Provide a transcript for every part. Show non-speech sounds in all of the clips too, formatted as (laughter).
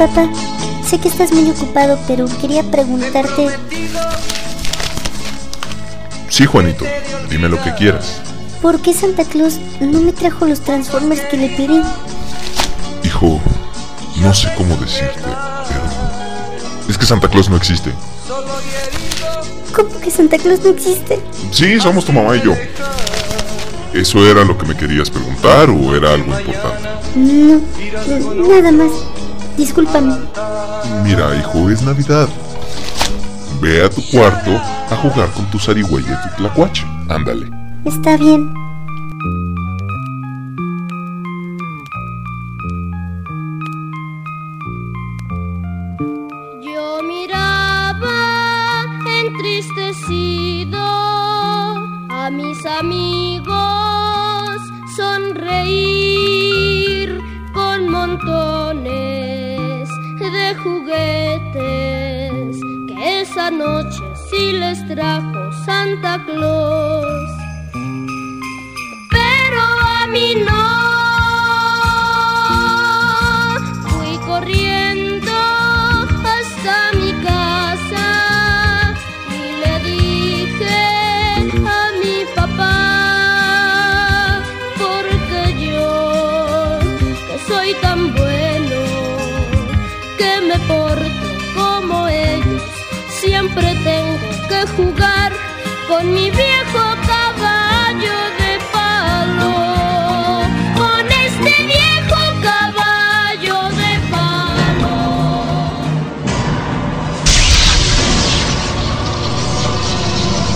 Papá, sé que estás muy ocupado, pero quería preguntarte... Sí, Juanito, dime lo que quieras. ¿Por qué Santa Claus no me trajo los Transformers que le pedí? Hijo, no sé cómo decirte, pero... Es que Santa Claus no existe. ¿Cómo que Santa Claus no existe? Sí, somos tu mamá y yo. ¿Eso era lo que me querías preguntar o era algo importante? No, nada más. Discúlpame. Mira, hijo, es Navidad. Ve a tu cuarto a jugar con tu zarigüeya y tu tlacuache. Ándale. Está bien. Noche sí les trajo Santa Claus. Con mi viejo caballo de palo. Con este viejo caballo de palo.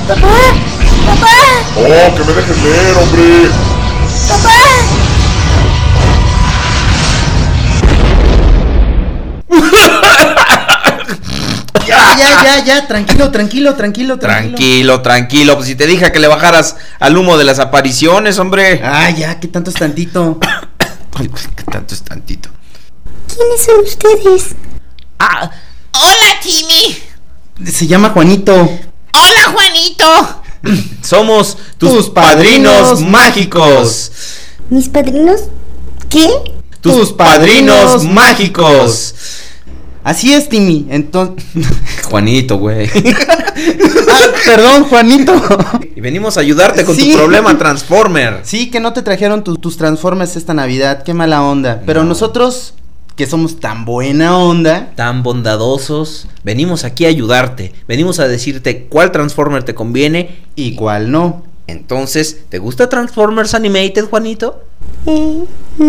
¡Papá! ¡Papá! ¡Oh, que me dejes leer, hombre! Ya, ya, tranquilo, tranquilo, tranquilo, tranquilo. Tranquilo, tranquilo. Pues si te dije que le bajaras al humo de las apariciones, hombre. Ah, ya, que tanto es tantito. (coughs) Ay, pues, ¿qué tanto es tantito? ¿Quiénes son ustedes? Ah, hola, Timmy. Se llama Juanito. Hola, Juanito. (coughs) Somos tus, Tus padrinos, padrinos mágicos. ¿Mis padrinos? ¿Qué? Tus padrinos mágicos. Así es, Timmy. Entonces. (laughs) Juanito, güey. ah, perdón, Juanito. Y venimos a ayudarte con Sí. tu problema Transformer. Sí, que no te trajeron tu- tus Transformers esta Navidad. Qué mala onda. Pero No. nosotros, que somos tan buena onda. Tan bondadosos, venimos aquí a ayudarte. Venimos a decirte cuál Transformer te conviene. Y cuál no. Entonces, ¿te gusta Transformers Animated, Juanito? Eh, no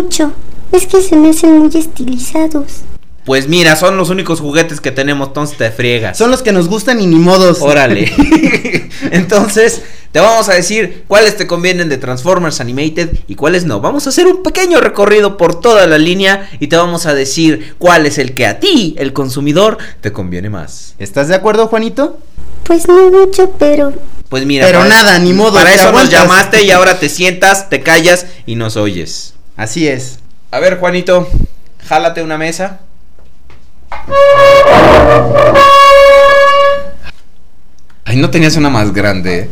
mucho. Es que se me hacen muy estilizados. Pues mira, son los únicos juguetes que tenemos, entonces te friegas. Son los que nos gustan y ni modos. Órale. (laughs) Entonces, te vamos a decir cuáles te convienen de Transformers Animated y cuáles no. Vamos a hacer un pequeño recorrido por toda la línea y te vamos a decir cuál es el que a ti, el consumidor, te conviene más. ¿Estás de acuerdo, Juanito? Pues no mucho, pero Pues mira. Pero para- nada, ni modo, Para eso nos llamaste y ahora te sientas, te callas y nos oyes. Así es. A ver, Juanito, jálate una mesa. Ay, no tenías una más grande.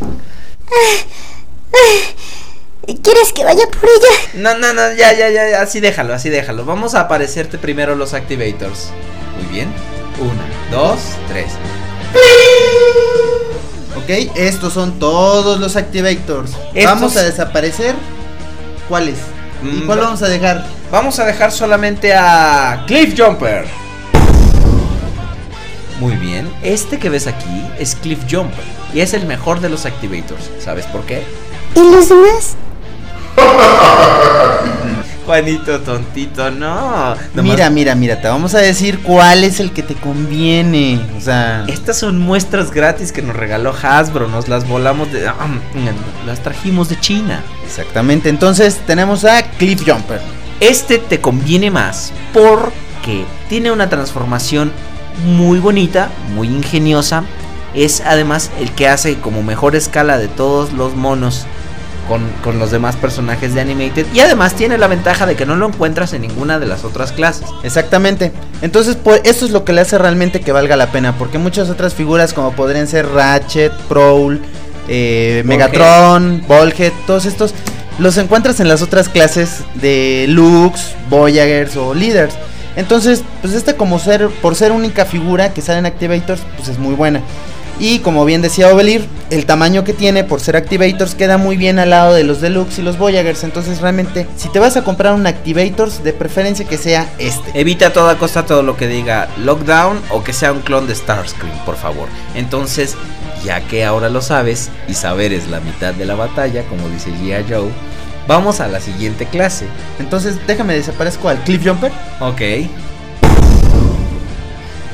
¿quieres que vaya por ella? No, no, no, ya, ya, ya, ya, así déjalo, así déjalo. Vamos a aparecerte primero los activators. Muy bien. Una, dos, tres. Ok, estos son todos los activators. Estos- Vamos a desaparecer. ¿Cuáles? ¿Y Mm, cuál va- vamos a dejar? Vamos a dejar solamente a Cliff Jumper. Muy bien. Este que ves aquí es Cliff Jumper. Y es el mejor de los activators. ¿Sabes por qué? ¿Y los demás? (laughs) Juanito, tontito, no. Nomás- Mira, mira, mira, te vamos a decir cuál es el que te conviene. O sea, Estas son muestras gratis que nos regaló Hasbro. Nos las volamos de. Las trajimos de China. exactamente. Entonces tenemos a Cliff Jumper. Este te conviene más porque tiene una transformación muy bonita, muy ingeniosa. Es además el que hace como mejor escala de todos los monos con, con los demás personajes de Animated. Y además tiene la ventaja de que no lo encuentras en ninguna de las otras clases. Exactamente. Entonces, pues esto es lo que le hace realmente que valga la pena. Porque muchas otras figuras, como podrían ser Ratchet, Prowl, eh, Megatron, Volhead, todos estos, los encuentras en las otras clases de Lux, Voyagers o Leaders. Entonces, pues este como ser, por ser única figura que sale en Activators, pues es muy buena. Y como bien decía Ovelir, el tamaño que tiene por ser Activators queda muy bien al lado de los Deluxe y los Voyagers. Entonces realmente, si te vas a comprar un Activators, de preferencia que sea este. Evita a toda costa todo lo que diga Lockdown o que sea un clon de Starscream, por favor. Entonces, ya que ahora lo sabes y saber es la mitad de la batalla, como dice G.I. Joe, vamos a la siguiente clase. Entonces déjame desaparezco al Cliff Jumper. Ok.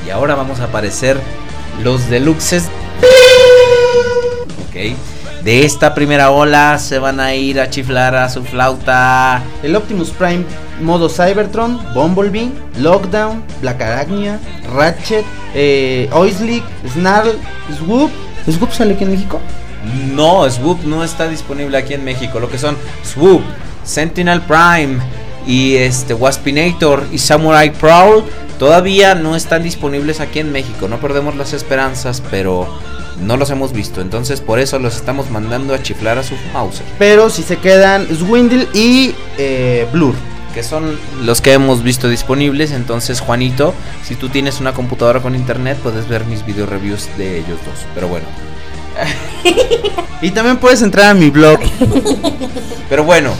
Y ahora vamos a aparecer los deluxes. Ok. De esta primera ola se van a ir a chiflar a su flauta. El Optimus Prime modo Cybertron, Bumblebee, Lockdown, Black Arachnia, Ratchet, eh, Oislick, Snarl, Swoop. ¿Swoop sale aquí en México? No, Swoop no está disponible aquí en México. Lo que son Swoop, Sentinel Prime y este Waspinator y Samurai Prowl todavía no están disponibles aquí en México. No perdemos las esperanzas, pero no los hemos visto. Entonces por eso los estamos mandando a chiflar a su Mauser. Pero si se quedan Swindle y eh, Blur. Que son los que hemos visto disponibles. Entonces, Juanito, si tú tienes una computadora con internet, puedes ver mis video reviews de ellos dos. Pero bueno. (laughs) Y también puedes entrar a mi blog. Pero bueno,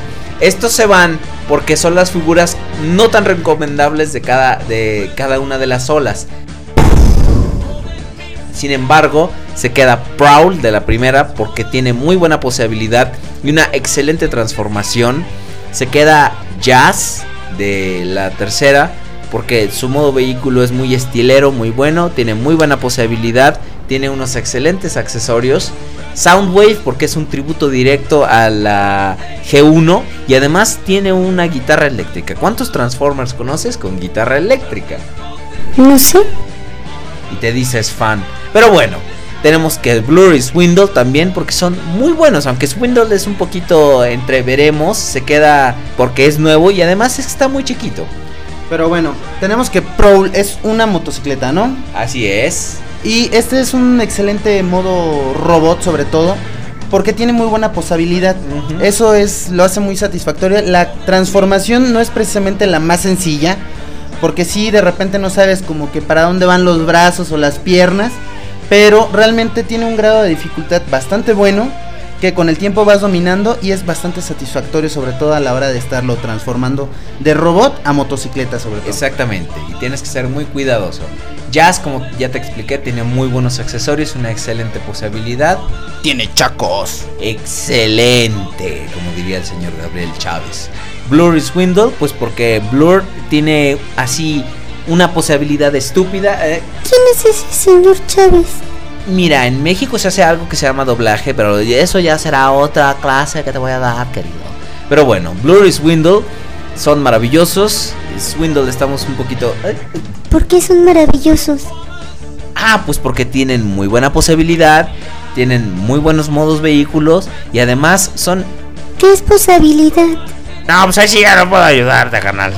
estos se van porque son las figuras no tan recomendables de cada, de cada una de las olas. Sin embargo, se queda Prowl de la primera porque tiene muy buena posibilidad y una excelente transformación. Se queda Jazz de la tercera porque su modo vehículo es muy estilero, muy bueno, tiene muy buena posibilidad, tiene unos excelentes accesorios. Soundwave porque es un tributo directo a la G1 y además tiene una guitarra eléctrica. ¿Cuántos Transformers conoces con guitarra eléctrica? No sé. Y te dices fan. Pero bueno, tenemos que Blur y Swindle también porque son muy buenos. Aunque Swindle es un poquito entre veremos, se queda porque es nuevo y además está muy chiquito. Pero bueno, tenemos que Prowl es una motocicleta, ¿no? Así es. Y este es un excelente modo robot sobre todo. Porque tiene muy buena posabilidad. Eso es lo hace muy satisfactoria. La transformación no es precisamente la más sencilla. Porque si de repente no sabes como que para dónde van los brazos o las piernas. Pero realmente tiene un grado de dificultad bastante bueno. Que con el tiempo vas dominando y es bastante satisfactorio sobre todo a la hora de estarlo transformando de robot a motocicleta sobre todo. Exactamente. Y tienes que ser muy cuidadoso. Jazz, como ya te expliqué, tiene muy buenos accesorios, una excelente posibilidad. Tiene chacos. Excelente, como diría el señor Gabriel Chávez. Blur y Swindle, pues porque Blur tiene así una posibilidad estúpida. eh, ¿Quién es ese señor Chávez? Mira, en México se hace algo que se llama doblaje, pero eso ya será otra clase que te voy a dar, querido. Pero bueno, Blur y Swindle son maravillosos. Swindle estamos un poquito... eh, ¿Por qué son maravillosos? Ah, pues porque tienen muy buena posibilidad, tienen muy buenos modos vehículos y además son... ¿Qué es posibilidad? No, pues ahí sí ya no puedo ayudarte, canal.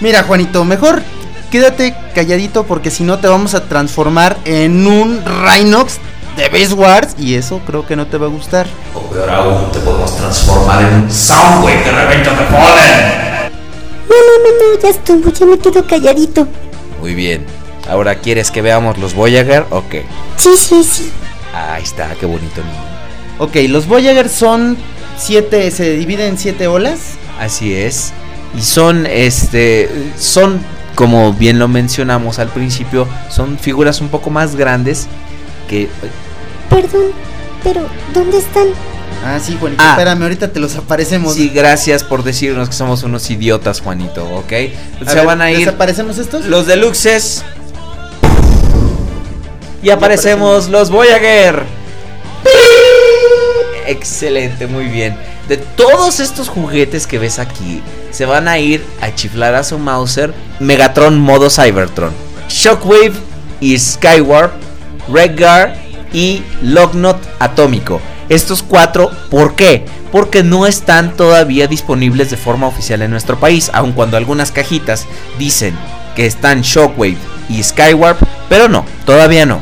Mira, Juanito, mejor quédate calladito porque si no te vamos a transformar en un Rhinox de Base Wars y eso creo que no te va a gustar. O peor aún, te podemos transformar en un Soundwave de Revenge of the Fallen. No, no, no, no, ya estuvo, ya me quedo calladito. Muy bien. Ahora quieres que veamos los Voyager, ok. Sí, sí, sí. Ahí está, qué bonito niño. Ok, los Voyager son siete, se dividen en siete olas. Así es. Y son, este, son, como bien lo mencionamos al principio, son figuras un poco más grandes que... Perdón, pero ¿dónde están? Ah, sí, Juanito, Ah. espérame, ahorita te los aparecemos. Sí, gracias por decirnos que somos unos idiotas, Juanito, ¿ok? A Se ver, van a ir ¿Desaparecemos estos? los deluxes. Y aparecemos los Voyager. Excelente, muy bien. De todos estos juguetes que ves aquí, se van a ir a chiflar a su Mauser Megatron modo Cybertron, Shockwave y Skywarp, Redguard y Lognot atómico. Estos cuatro, ¿por qué? Porque no están todavía disponibles de forma oficial en nuestro país, aun cuando algunas cajitas dicen que están Shockwave y Skywarp, pero no, todavía no.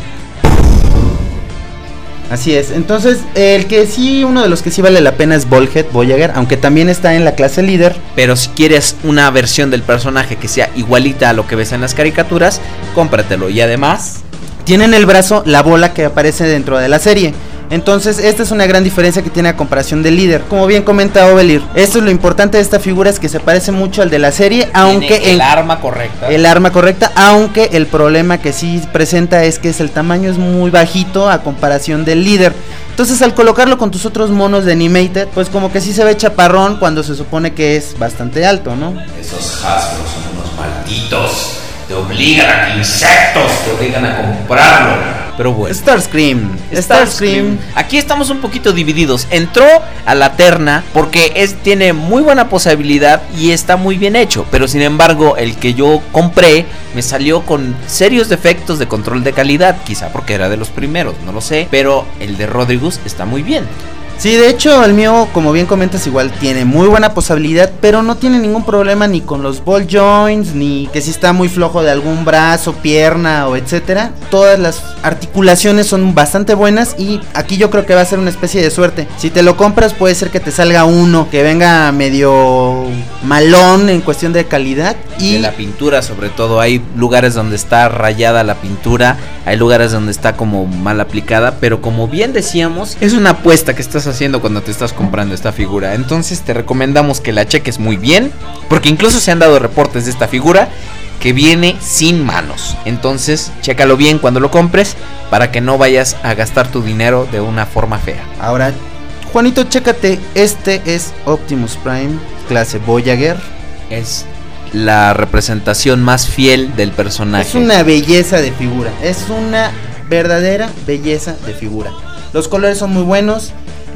Así es. Entonces, el que sí, uno de los que sí vale la pena es Volhead Voyager, aunque también está en la clase líder. Pero si quieres una versión del personaje que sea igualita a lo que ves en las caricaturas, cómpratelo. Y además, Tiene en el brazo la bola que aparece dentro de la serie. Entonces, esta es una gran diferencia que tiene a comparación del líder. Como bien comenta Ovelir, esto es lo importante de esta figura, es que se parece mucho al de la serie, aunque tiene el en- arma correcta. el arma correcta, aunque el problema que sí presenta es que es el tamaño es muy bajito a comparación del líder. Entonces al colocarlo con tus otros monos de animated, pues como que sí se ve chaparrón cuando se supone que es bastante alto, ¿no? Esos Hasbro son unos malditos. Te obligan a que insectos te obligan a comprarlo. Pero bueno. Starscream, Starscream. Aquí estamos un poquito divididos. Entró a la terna porque es, tiene muy buena posibilidad y está muy bien hecho. Pero sin embargo, el que yo compré me salió con serios defectos de control de calidad. Quizá porque era de los primeros, no lo sé. Pero el de Rodrigus está muy bien. Sí, de hecho el mío, como bien comentas, igual tiene muy buena posibilidad, pero no tiene ningún problema ni con los ball joints, ni que si está muy flojo de algún brazo, pierna o etcétera. Todas las articulaciones son bastante buenas y aquí yo creo que va a ser una especie de suerte. Si te lo compras puede ser que te salga uno que venga medio malón en cuestión de calidad Y de la pintura, sobre todo, hay lugares donde está rayada la pintura, hay lugares donde está como mal aplicada, pero como bien decíamos, es una apuesta que estás haciendo cuando te estás comprando esta figura. Entonces te recomendamos que la cheques muy bien, porque incluso se han dado reportes de esta figura que viene sin manos. Entonces, chécalo bien cuando lo compres para que no vayas a gastar tu dinero de una forma fea. ahora Juanito, chécate, este es Optimus Prime clase Voyager. Es la representación más fiel del personaje. Es una belleza de figura. Es una verdadera belleza de figura. Los colores son muy buenos.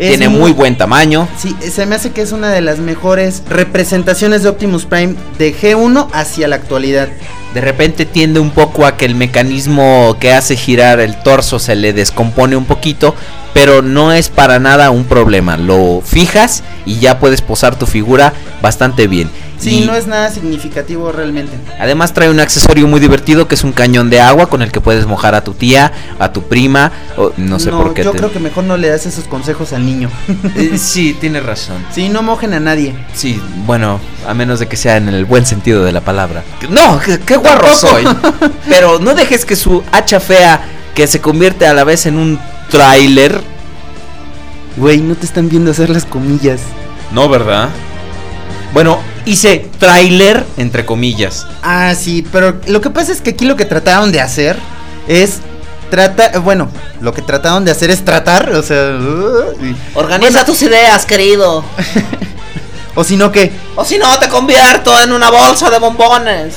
Tiene muy buen tamaño. Sí, se me hace que es una de las mejores representaciones de Optimus Prime de G1 hacia la actualidad. De repente tiende un poco a que el mecanismo que hace girar el torso se le descompone un poquito, pero no es para nada un problema. Lo fijas y ya puedes posar tu figura bastante bien. Sí, Y no es nada significativo realmente. Además trae un accesorio muy divertido que es un cañón de agua con el que puedes mojar a tu tía, a tu prima, o no sé por qué. Yo te- creo que mejor no le das esos consejos al niño. (laughs) Eh, sí, tienes razón. sí, no mojen a nadie. Sí, bueno, a menos de que sea en el buen sentido de la palabra. No, qué, qué guarro soy. (laughs) Pero no dejes que su hacha fea, que se convierte a la vez en un tráiler. Güey, no te están viendo hacer las comillas. No, ¿verdad? Bueno, hice tráiler entre comillas. Ah, sí, pero lo que pasa es que aquí lo que trataron de hacer es trata, bueno, lo que trataron de hacer es tratar, o sea, uh, y- Organiza tus ideas, querido. (laughs) o si no que, O si no, te convierto en una bolsa de bombones.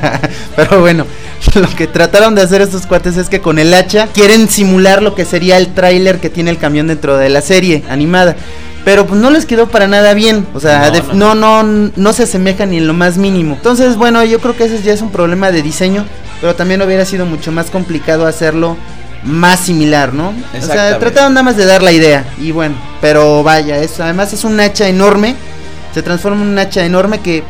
(laughs) pero bueno, (laughs) lo que trataron de hacer estos cuates es que con el hacha quieren simular lo que sería el tráiler que tiene el camión dentro de la serie animada. Pero pues no les quedó para nada bien, o sea, No, no. no, no, no se asemeja ni en lo más mínimo. Entonces, bueno, yo creo que ese ya es un problema de diseño, pero también hubiera sido mucho más complicado hacerlo más similar, ¿no? O sea, trataron nada más de dar la idea y bueno, pero vaya, es, además es un hacha enorme, se transforma en un hacha enorme que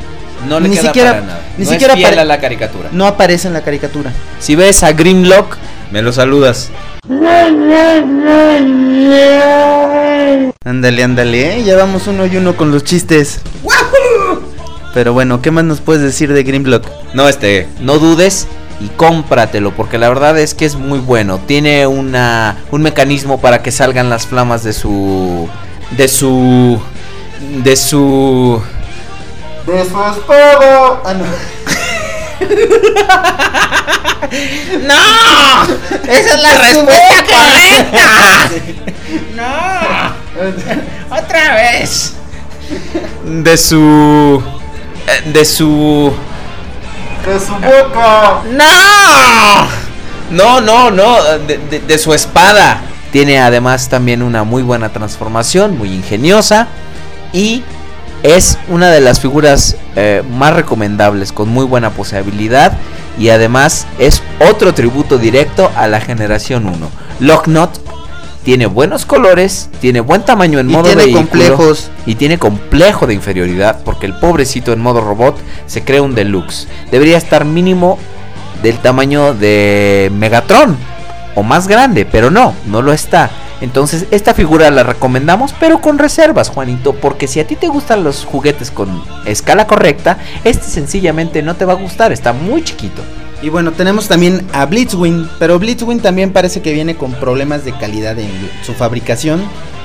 No le Ni queda siquiera- para nada. ni no siquiera es fiel pare- a la caricatura. no aparece en la caricatura. Si ves a Grimlock, me lo saludas. Ándale, ándale, ¿eh? ya vamos uno y uno con los chistes. Pero bueno, ¿qué más nos puedes decir de Grimlock? No, este, no dudes y cómpratelo, porque la verdad es que es muy bueno. Tiene una un mecanismo para que salgan las flamas de su de su de su De su espada. Ah, no. (laughs) ¡No! Esa es la respuesta correcta. (laughs) ¡No! (laughs) Otra vez. De su eh, de su De su boca. ¡No! No, no, no, de, de- de su espada. Tiene además también una muy buena transformación, muy ingeniosa. Y es una de las figuras eh, más recomendables, con muy buena posibilidad. Y además es otro tributo directo a la generación 1. Locknot tiene buenos colores, tiene buen tamaño en Y modo tiene vehículo, complejos. y tiene complejo de inferioridad porque el pobrecito en modo robot se cree un deluxe. Debería estar mínimo del tamaño de Megatron o más grande, pero no, no lo está. Entonces, esta figura la recomendamos, pero con reservas, Juanito, porque si a ti te gustan los juguetes con escala correcta, este sencillamente no te va a gustar, está muy chiquito. Y bueno, tenemos también a Blitzwing, pero Blitzwing también parece que viene con problemas de calidad en su fabricación,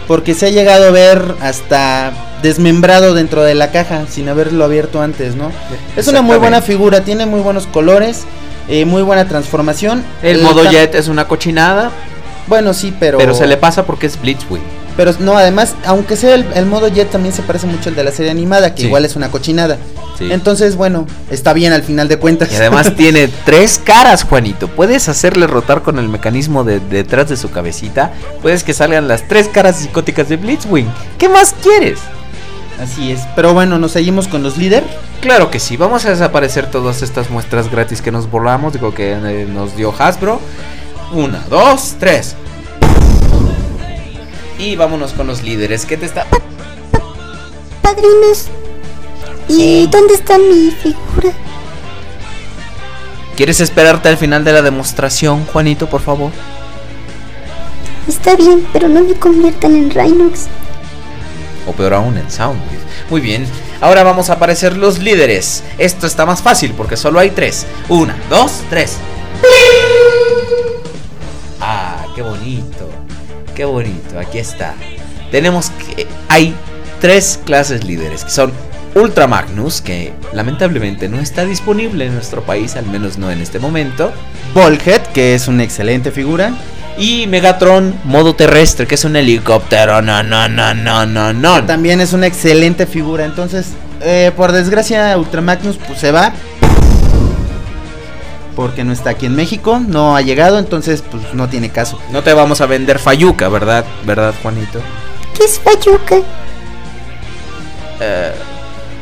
porque se ha llegado a ver hasta desmembrado dentro de la caja sin haberlo abierto antes, ¿no? Es una muy buena figura, tiene muy buenos colores, eh, muy buena transformación. El modo jet es una cochinada, Bueno, sí, pero... pero se le pasa porque es Blitzwing. Pero no, además, aunque sea el, el modo jet también se parece mucho al de la serie animada, que Sí. igual es una cochinada. Sí. Entonces, bueno, está bien al final de cuentas. Y además (laughs) tiene tres caras, Juanito. Puedes hacerle rotar con el mecanismo de detrás de su cabecita. Puedes que salgan las tres caras psicóticas de Blitzwing. ¿Qué más quieres? Así es. Pero bueno, nos seguimos con los líder. Claro que sí, vamos a desaparecer todas estas muestras gratis que nos volamos, digo que eh, nos dio Hasbro. Una, dos, tres. Y vámonos con los líderes. ¿Qué te está? Padrinos. ¿Y dónde está mi figura? ¿Quieres esperarte al final de la demostración, Juanito, por favor? Está bien, pero no me conviertan en Rhinox. O peor aún, en Soundwave. Muy bien, ahora vamos a aparecer los líderes. Esto está más fácil porque solo hay tres. Una, dos, tres. Ah, qué bonito. Qué bonito, aquí está. Tenemos que. Hay tres clases líderes que son Ultra Magnus, que lamentablemente no está disponible en nuestro país, al menos no en este momento. Ballhead, que es una excelente figura. Y Megatron, modo terrestre, que es un helicóptero. No, no, no, no, no, no. También es una excelente figura. Entonces, eh, por desgracia, Ultramagnus pues, se va. Porque no está aquí en México, no ha llegado, entonces pues no tiene caso. No te vamos a vender Fayuca, ¿verdad? ¿Verdad, Juanito? ¿Qué es Fayuca?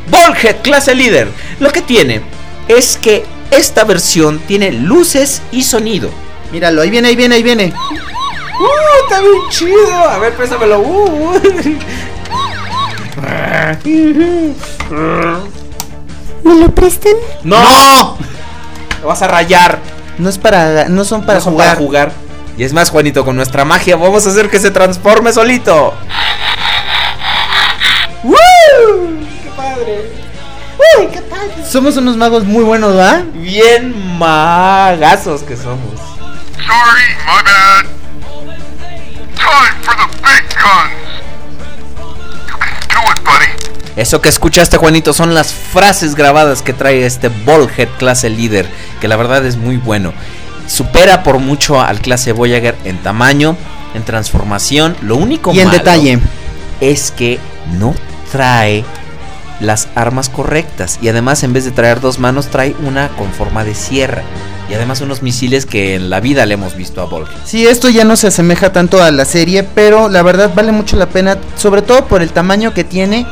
Ballhead, clase líder. Lo que tiene es que esta versión tiene luces y sonido. Míralo, ahí viene, ahí viene, ahí viene. ¡Uh! Está bien chido. A ver, préstamelo. Uh. ¿Me lo prestan? ¡No! Lo vas a rayar. No es para, no son para No son jugar. para jugar. Y es más, Juanito, con nuestra magia vamos a hacer que se transforme solito. ¡Woo! ¡Qué padre! ¡Uy, qué padre! Somos unos magos muy buenos, ¿va? Bien magazos que somos. Sorry, my bad. Time for the big guns. You can do it, buddy. Eso que escuchaste, Juanito, son las frases grabadas que trae este Ballhead clase líder, que la verdad es muy bueno. Supera por mucho al clase Voyager en tamaño, en transformación. Lo único Y en malo detalle. es que no trae las armas correctas. Y además, en vez de traer dos manos, trae una con forma de sierra. Y además unos misiles que en la vida le hemos visto a Ballhead. Sí, esto ya no se asemeja tanto a la serie, pero la verdad vale mucho la pena, sobre todo por el tamaño que tiene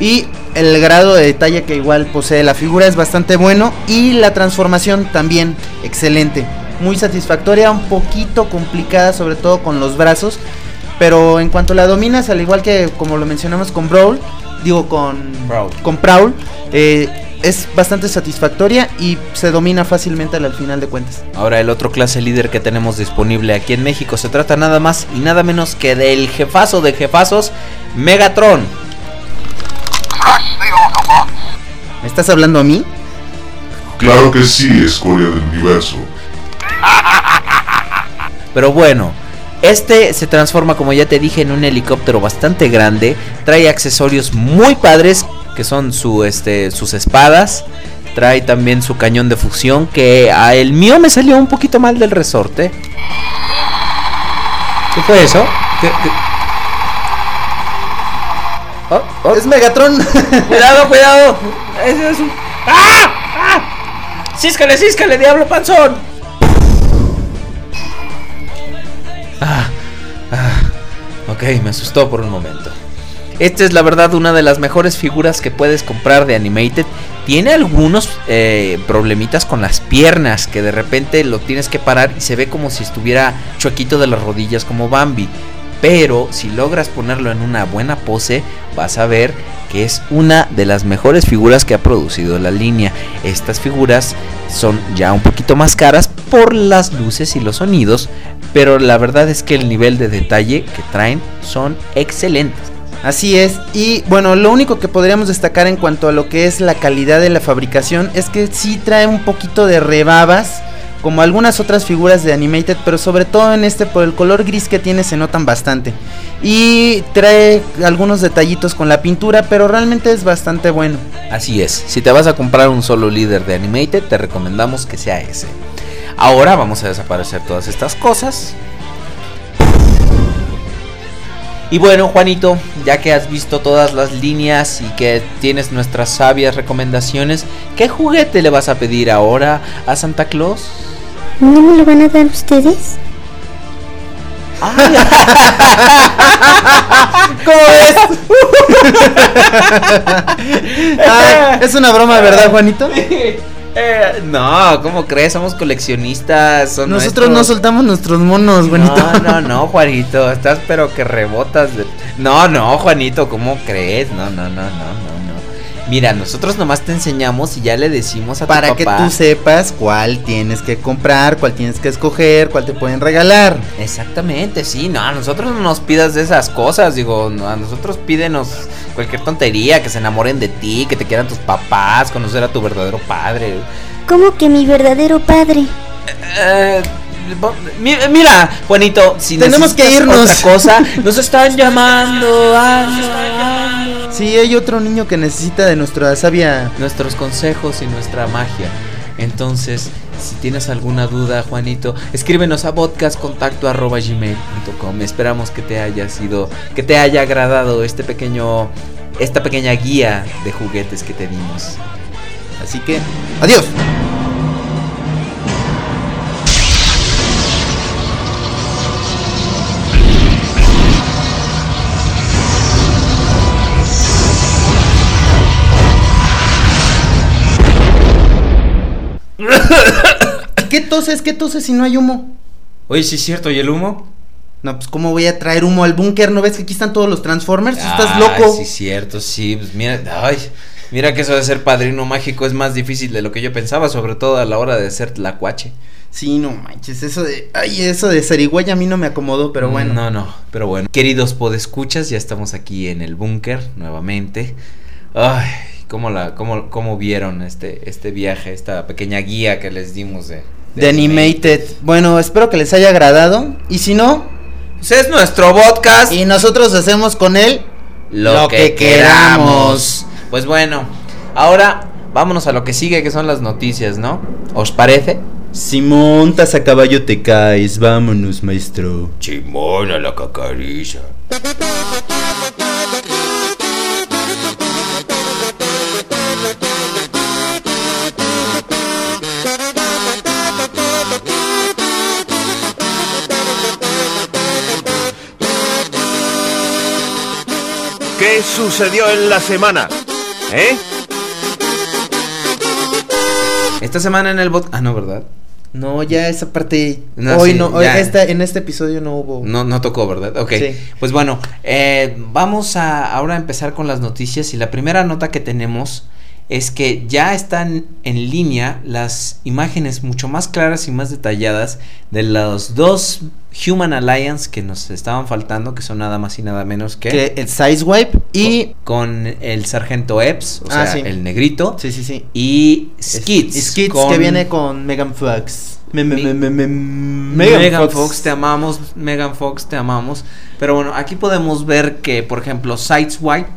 y el grado de detalle que igual posee la figura es bastante bueno y la transformación también excelente, muy satisfactoria, un poquito complicada sobre todo con los brazos, pero en cuanto la dominas, al igual que como lo mencionamos con Brawl, digo con Prowl. con Prowl, eh, es bastante satisfactoria y se domina fácilmente al final de cuentas. Ahora el otro clase líder que tenemos disponible aquí en México se trata nada más y nada menos que del jefazo de jefazos, Megatron. ¿Me estás hablando a mí? Claro que sí, escoria del universo. Pero bueno, este se transforma como ya te dije en un helicóptero bastante grande, trae accesorios muy padres que son su este sus espadas, trae también su cañón de fusión que a el mío me salió un poquito mal del resorte. ¿Qué fue eso? ¿Qué- qué? Oh, oh, Es Megatron. (laughs) Cuidado, cuidado. Eso es un... ¡Ah! ¡Ah! ¡Císcale, císcale, diablo panzón! Ah, ok, me asustó por un momento. Esta es la verdad una de las mejores figuras que puedes comprar de Animated. Tiene algunos eh, problemitas con las piernas que de repente lo tienes que parar y se ve como si estuviera chuequito de las rodillas como Bambi. Pero si logras ponerlo en una buena pose, vas a ver que es una de las mejores figuras que ha producido la línea. Estas figuras son ya un poquito más caras por las luces y los sonidos, pero la verdad es que el nivel de detalle que traen son excelentes. Así es, y bueno, lo único que podríamos destacar en cuanto a lo que es la calidad de la fabricación es que sí trae un poquito de rebabas, como algunas otras figuras de Animated, pero sobre todo en este por el color gris que tiene se notan bastante. Y trae algunos detallitos con la pintura, pero realmente es bastante bueno. Así es, si te vas a comprar un solo líder de Animated, te recomendamos que sea ese. Ahora vamos a desaparecer todas estas cosas. Y bueno, Juanito, ya que has visto todas las líneas y que tienes nuestras sabias recomendaciones, ¿qué juguete le vas a pedir ahora a Santa Claus? ¿No me lo van a dar ustedes? (laughs) ¿Cómo ves? (laughs) Ay, es una broma, ¿verdad, Juanito? (laughs) Eh, no, ¿cómo crees? Somos coleccionistas. son Nosotros no soltamos nuestros monos, Juanito. No, no, no, Juanito, estás pero que rebotas. de- No, no, Juanito, ¿cómo crees? No, no, no, no, no. Mira, nosotros nomás te enseñamos y ya le decimos a tu Para que tú sepas cuál tienes que comprar, cuál tienes que escoger, cuál te pueden regalar. Exactamente, sí, no, a nosotros no nos pidas de esas cosas, digo, no, a nosotros pídenos cualquier tontería, que se enamoren de ti, que te quieran tus papás, conocer a tu verdadero padre. ¿Cómo que mi verdadero padre? Eh, mira, Juanito, si Tenemos que irnos. Otra cosa, (laughs) nos están llamando. ando, ando. Sí, hay otro niño que necesita de nuestra sabia. Nuestros consejos y nuestra magia. Entonces, si tienes alguna duda, Juanito, escríbenos a podcastcontacto@gmail.com. Esperamos que te haya sido, que te haya agradado este pequeño, esta pequeña guía de juguetes que te dimos. Así que, adiós. ¿Qué toses? ¿Qué toses si no hay humo? Oye, sí es cierto, ¿y el humo? No, pues ¿cómo voy a traer humo al búnker? ¿No ves que aquí están todos los Transformers? ¿Estás Ay, loco? Sí, es cierto, sí. Pues mira, ay, mira que eso de ser padrino mágico es más difícil de lo que yo pensaba, sobre todo a la hora de ser tlacuache. Sí, no manches, eso de... Ay, eso de zarigüeya a mí no me acomodó, pero bueno. No, no, pero bueno. Queridos podescuchas, ya estamos aquí en el búnker nuevamente. Ay, ¿cómo, la, cómo, cómo vieron este, este viaje, esta pequeña guía que les dimos de... De Animated. Bueno, espero que les haya agradado. Y si no, Pues es nuestro podcast. y nosotros hacemos con él lo, que, queramos. Pues bueno, ahora vámonos a lo que sigue, que son las noticias, ¿no? ¿Os parece? Si montas a caballo te caes, vámonos, maestro. Chimona la cacariza. ¿Qué sucedió en la semana? ¿Eh? Esta semana en el bot... Ah, no, ¿verdad? No, ya esa parte. No, hoy sí, no, hoy esta, en este episodio no hubo. No, no tocó, ¿verdad? Ok. Sí. Pues bueno, eh, vamos a ahora a empezar con las noticias y la primera nota que tenemos es que ya están en línea las imágenes mucho más claras y más detalladas de los dos Human Alliance que nos estaban faltando, que son nada más y nada menos que, Que el Sizewipe y. con, con el sargento Epps, o Ah, sea, sí. el negrito, Sí, sí, sí. y Skids. Skids con- que viene con Megan Fox. Me- me- Megan, Fox. te amamos, Megan Fox te amamos. Pero bueno, aquí podemos ver que, por ejemplo, Sideswipe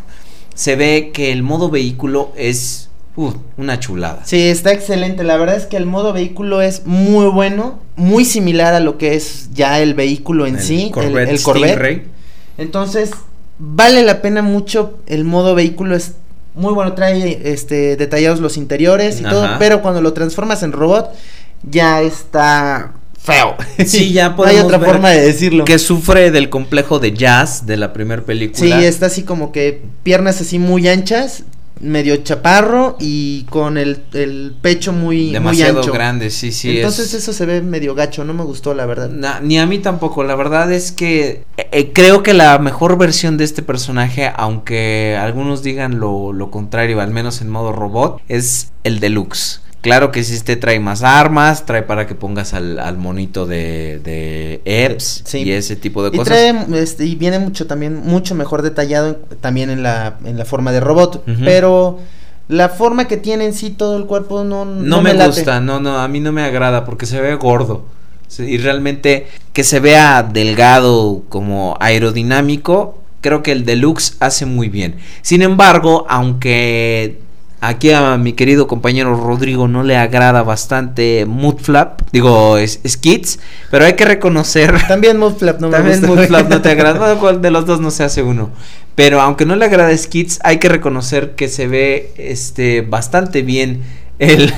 se ve que el modo vehículo es uh, una chulada. Sí, está excelente. La verdad es que el modo vehículo es muy bueno, muy similar a lo que es ya el vehículo en El sí, el- Corvette el, Corvette. Stingray. Entonces, vale la pena mucho. El modo vehículo es muy bueno, trae este detallados los interiores y todo, pero cuando lo transformas en robot ya está feo. Sí, ya (laughs) No hay podemos otra ver forma de decirlo. Que sufre del complejo de jazz de la primera Sí, película. está así como que piernas así muy anchas medio chaparro y con el, el pecho muy, muy Demasiado ancho. grande, sí, sí. Entonces es- eso se ve medio gacho, no me gustó la verdad. Ni a mí tampoco, la verdad es que eh, eh, creo que la mejor versión de este personaje, aunque algunos digan lo, lo contrario, al menos en modo robot, es el deluxe. Claro que sí este trae más armas, trae para que pongas al, al monito de, de Epps Sí. y ese tipo de Y cosas. trae, este, y viene mucho también, mucho mejor detallado también en la, en la forma de robot, pero la forma que tiene en sí todo el cuerpo no, No, me, late. gusta, no, no, a mí no me agrada porque se ve gordo. Sí, Y realmente que se vea delgado como aerodinámico, creo que el deluxe hace muy bien. Sin embargo, aunque aquí a mi querido compañero Rodrigo no le agrada bastante Moodflap, digo, es, Skids, pero hay que reconocer (laughs) También Moodflap no me también gusta. Moodflap no te agrada. (laughs) Bueno, ¿cuál de los dos no se hace uno. Pero aunque no le agrada Skids, hay que reconocer que se ve este bastante bien el.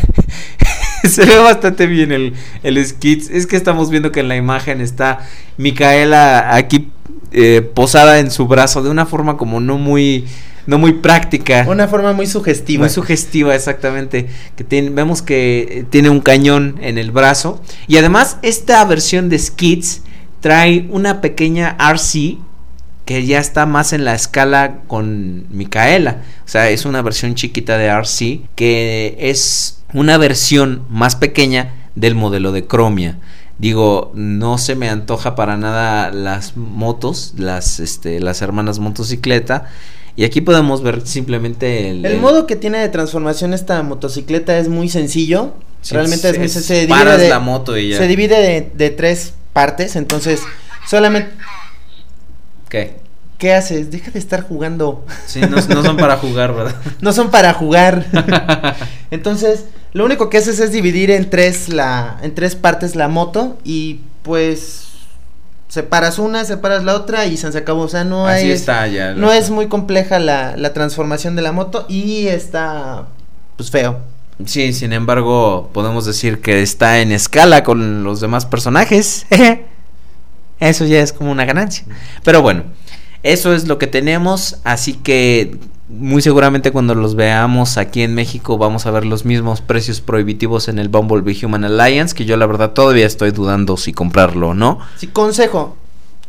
(laughs) se ve bastante bien el, el Skids. Es que estamos viendo que en la imagen está Micaela aquí eh, posada en su brazo de una forma como no muy. No muy práctica. Una forma muy sugestiva. Muy sugestiva, exactamente. Que tiene- vemos que eh, tiene un cañón en el brazo. Y además, esta versión de Skids trae una pequeña RC que ya está más en la escala con Micaela. O sea, es una versión chiquita de RC que es una versión más pequeña del modelo de Chromia. Digo, no se me antoja para nada las motos, las, este, las hermanas motocicleta. Y aquí podemos ver simplemente el, El el- modo que tiene de transformación esta motocicleta es muy sencillo. Sí, Realmente es, muy es- sencillo. Se divide paras de, la moto y ya. Se divide de, de tres partes. Entonces, solamente. ¿Qué? ¿Qué haces? Deja de estar jugando. Sí, no, no son para jugar, ¿verdad? (laughs) No son para jugar. (laughs) Entonces, lo único que haces es dividir en tres la en tres partes la moto y pues separas una, separas la otra y se acabó, o sea, no Así hay está ya. no es muy compleja la, la transformación de la moto y está pues feo. Sí, sin embargo, podemos decir que está en escala con los demás personajes. (laughs) Eso ya es como una ganancia. Pero bueno, eso es lo que tenemos. Así que muy seguramente cuando los veamos aquí en México vamos a ver los mismos precios prohibitivos en el Bumblebee Human Alliance. Que yo la verdad todavía estoy dudando si comprarlo o no. Sí, consejo,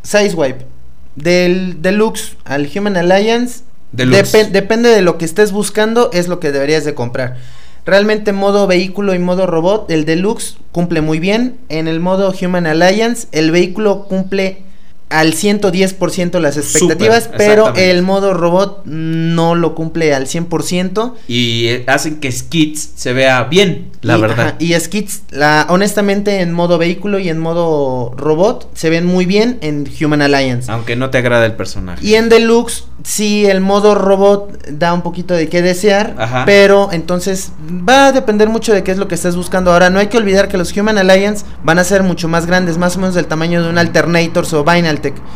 Sizewipe del Deluxe al Human Alliance depende de lo que estés buscando, es lo que deberías de comprar. Realmente modo vehículo y modo robot, el Deluxe cumple muy bien. En el modo Human Alliance, el vehículo cumple al 110% las expectativas, pero el modo robot no lo cumple al 100%. Y eh, hacen que Skids se vea bien, la y, verdad. ajá, y Skids, la, honestamente, en modo vehículo y en modo robot, se ven muy bien en Human Alliance. Aunque no te agrada el personaje. Y en Deluxe, sí, el modo robot da un poquito de qué desear. Ajá. Pero entonces va a depender mucho de qué es lo que estés buscando. Ahora, no hay que olvidar que los Human Alliance van a ser mucho más grandes, más o menos del tamaño de un Alternators o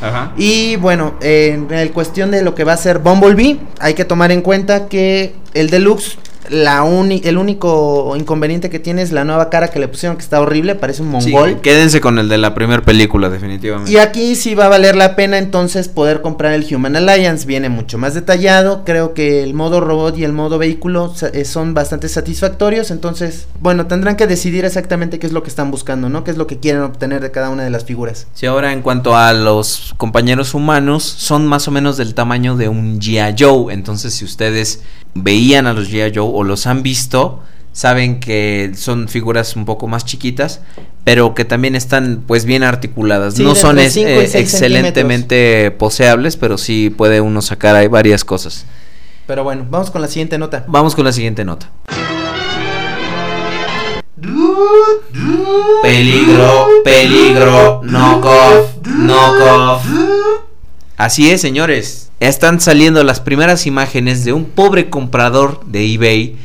Ajá. Y bueno, en el cuestión de lo que va a ser Bumblebee, hay que tomar en cuenta que el Deluxe, la uni- el único inconveniente que tiene es la nueva cara que le pusieron, que está horrible, parece un Sí, mongol. quédense con el de la primera película, definitivamente. Y aquí sí va a valer la pena entonces poder comprar el Human Alliance. Viene mucho más detallado. Creo que el modo robot y el modo vehículo eh, son bastante satisfactorios. Entonces, bueno, tendrán que decidir exactamente qué es lo que están buscando, ¿no? Qué es lo que quieren obtener de cada una de las figuras. Sí, ahora en cuanto a los compañeros humanos, son más o menos del tamaño de un G.I. Joe. Entonces, si ustedes veían a los G.I. Joe o los han visto, saben que son figuras un poco más chiquitas, pero que también están pues bien articuladas. Sí, no son es- eh, excelentemente poseables, pero sí puede uno sacar ahí varias cosas. Pero bueno, vamos con la siguiente nota. Vamos con la siguiente nota. Peligro, peligro, knockoff, knockoff. Así es, señores. Están saliendo las primeras imágenes de un pobre comprador de eBay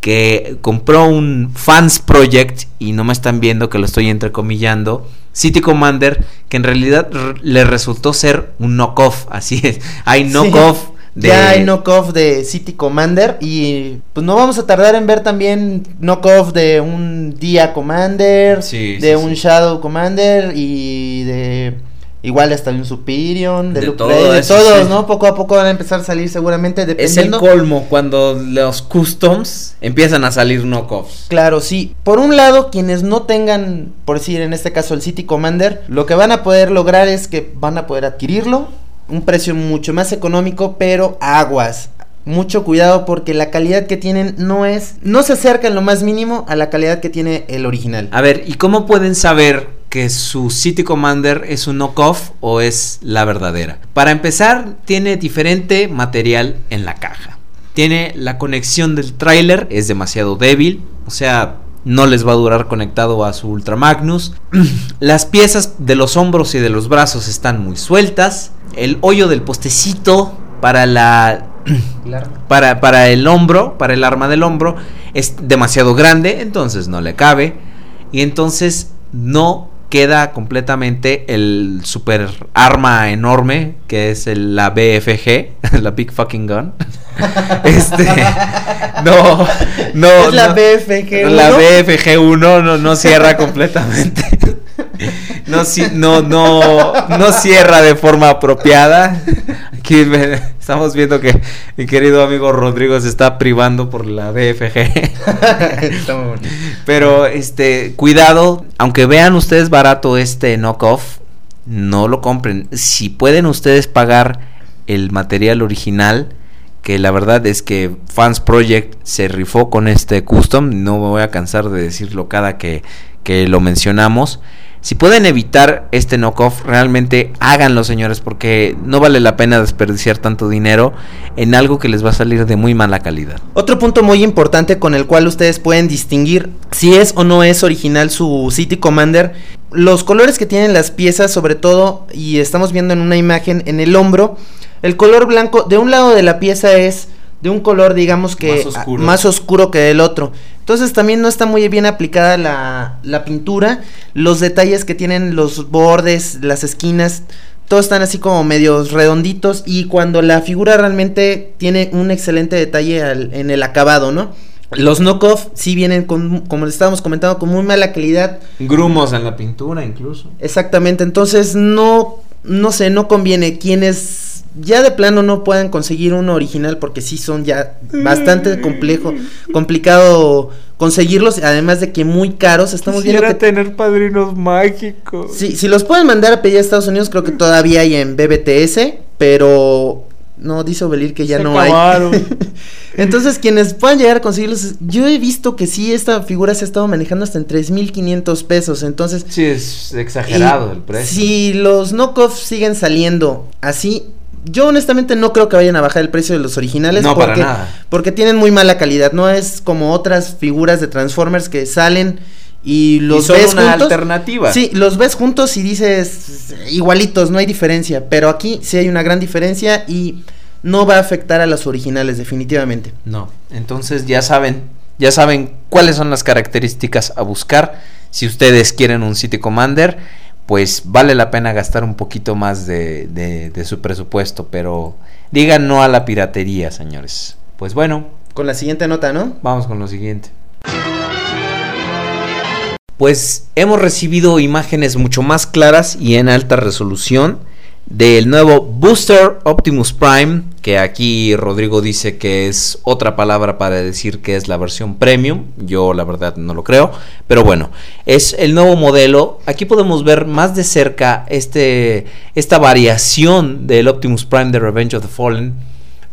que compró un Fans Project y no me están viendo que lo estoy entrecomillando. City Commander que en realidad le resultó ser un knockoff. (laughs) Así es. Hay knockoff de Ya hay knockoff de City Commander y pues no vamos a tardar en ver también knockoff de un Dia Commander, Sí, de sí, un. Shadow Commander y de Igual hasta un Superior, de, De todo de eso, todos, sí. ¿no? Poco a poco van a empezar a salir seguramente Es el dependiendo. colmo cuando los customs empiezan a salir knockoffs. Claro, sí. Por un lado, quienes no tengan, por decir en este caso el City Commander, lo que van a poder lograr es que van a poder adquirirlo, un precio mucho más económico, pero aguas. Mucho cuidado porque la calidad que tienen no es, no se acerca en lo más mínimo a la calidad que tiene el original. A ver, ¿y cómo pueden saber que su City Commander es un knockoff o es la verdadera? Para empezar, tiene diferente material en la caja. Tiene la conexión del tráiler, es demasiado débil, o sea, no les va a durar conectado a su Ultra Magnus. (clears throat) Las piezas de los hombros y de los brazos están muy sueltas. El hoyo del postecito para la (clears throat) para, para el hombro, para el arma del hombro, es demasiado grande, entonces no le cabe. Y entonces no queda completamente el super arma enorme que es el- la BFG, (laughs) la Big Fucking Gun. (laughs) este, (laughs) no, no. Es la no. BFG. La ¿no? BFG 1 no, no cierra completamente. No, no, no, no cierra de forma apropiada. Aquí me- estamos viendo que mi querido amigo Rodrigo se está privando por la BFG. (laughs) Está muy bonito. Pero este, cuidado, aunque vean ustedes barato este knockoff, no lo compren. Si pueden ustedes pagar el material original, que la verdad es que Fans Project se rifó con este custom, no me voy a cansar de decirlo cada que, que lo mencionamos. Si pueden evitar este knockoff, realmente háganlo, señores, porque no vale la pena desperdiciar tanto dinero en algo que les va a salir de muy mala calidad. Otro punto muy importante con el cual ustedes pueden distinguir si es o no es original su City Commander, los colores que tienen las piezas sobre todo, y estamos viendo en una imagen en el hombro, el color blanco de un lado de la pieza es de un color digamos que Más oscuro. más oscuro que del otro. Entonces también no está muy bien aplicada la, la pintura, los detalles que tienen los bordes, las esquinas, todos están así como medios redonditos y cuando la figura realmente tiene un excelente detalle al- en el acabado, ¿no? Los knockoff sí vienen con, como les estábamos comentando, con muy mala calidad. Grumos en la pintura incluso. Exactamente, entonces no, no sé, no conviene. Quienes ya de plano no puedan conseguir uno original porque sí son ya bastante complejo, complicado conseguirlos, además de que muy caros. Estamos viendo que tener padrinos mágicos. Sí, si los pueden mandar a pedir a Estados Unidos, creo que todavía hay en BBTS, pero no dice Obelir que ya Se no acabaron. hay. (laughs) Entonces, quienes puedan llegar a conseguirlos, yo he visto que sí, esta figura se ha estado manejando hasta en 3.500 pesos. Entonces, Sí, es exagerado el precio. Si los knockoffs siguen saliendo así, yo honestamente no creo que vayan a bajar el precio de los originales. No, para porque, nada. Porque tienen muy mala calidad. No es como otras figuras de Transformers que salen y los y son ves una juntos. alternativa. Sí, los ves juntos y dices igualitos, no hay diferencia. Pero aquí sí hay una gran diferencia y no va a afectar a las originales, definitivamente. No, entonces ya saben, ya saben cuáles son las características a buscar. Si ustedes quieren un City Commander, pues vale la pena gastar un poquito más de, de- de su presupuesto, pero digan no a la piratería, señores. Pues bueno, Con la siguiente nota, ¿no? Vamos con lo siguiente. Pues hemos recibido imágenes mucho más claras y en alta resolución del nuevo Booster Optimus Prime, que aquí Rodrigo dice que es otra palabra para decir que es la versión premium. Yo la verdad no lo creo, pero bueno, es el nuevo modelo. Aquí podemos ver más de cerca este esta variación del Optimus Prime de Revenge of the Fallen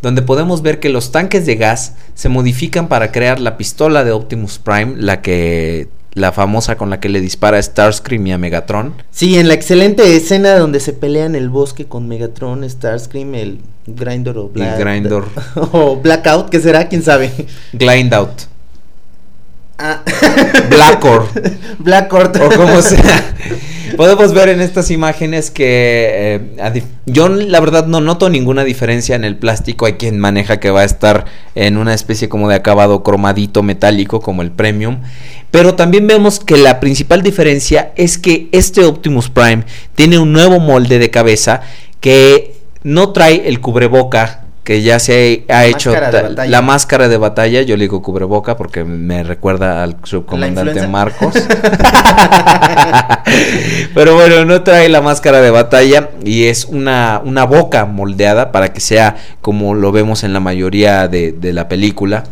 donde podemos ver que los tanques de gas se modifican para crear la pistola de Optimus Prime, la que la famosa con la que le dispara a Starscream y a Megatron. Sí, en la excelente escena donde se pelea en el bosque con Megatron, Starscream, el Grindor o Black, Grindor. (laughs) o Blackout, ¿qué será? ¿Quién sabe? Blind Out, Ah, Blackor (laughs) Blackcourt. o como sea. (laughs) Podemos ver en estas imágenes que eh, yo la verdad no noto ninguna diferencia en el plástico. Hay quien maneja que va a estar en una especie como de acabado cromadito metálico como el Premium. Pero también vemos que la principal diferencia es que este Optimus Prime tiene un nuevo molde de cabeza que no trae el cubreboca que ya se ha hecho máscara la máscara de batalla, yo le digo cubreboca porque me recuerda al subcomandante? Marcos. (laughs) Pero bueno, no trae la máscara de batalla y es una, una boca moldeada para que sea como lo vemos en la mayoría de, de la película.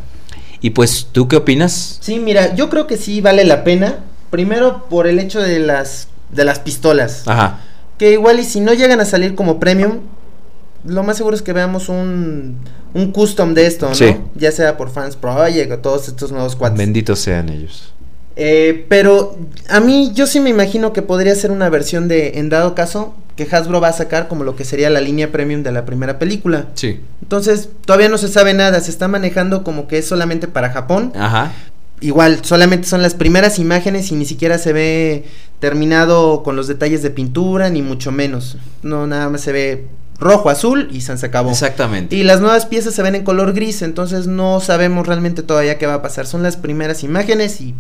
Y pues, ¿tú qué opinas? Sí, mira, yo creo que sí vale la pena. Primero por el hecho de las de las pistolas. Ajá. Que igual y si no llegan a salir como premium, lo más seguro es que veamos un, un custom de esto, ¿no? Sí. Ya sea por Fans Project o todos estos nuevos cuates. Benditos sean ellos. Eh, pero a mí yo sí me imagino que podría ser una versión de, en dado caso, que Hasbro va a sacar como lo que sería la línea premium de la primera película. Sí. Entonces, todavía no se sabe nada, se está manejando como que es solamente para Japón. Ajá. Igual, solamente son las primeras imágenes y ni siquiera se ve terminado con los detalles de pintura, ni mucho menos. No, nada más se ve rojo, azul y se acabó. Exactamente. Y las nuevas piezas se ven en color gris, entonces no sabemos realmente todavía qué va a pasar. Son las primeras imágenes y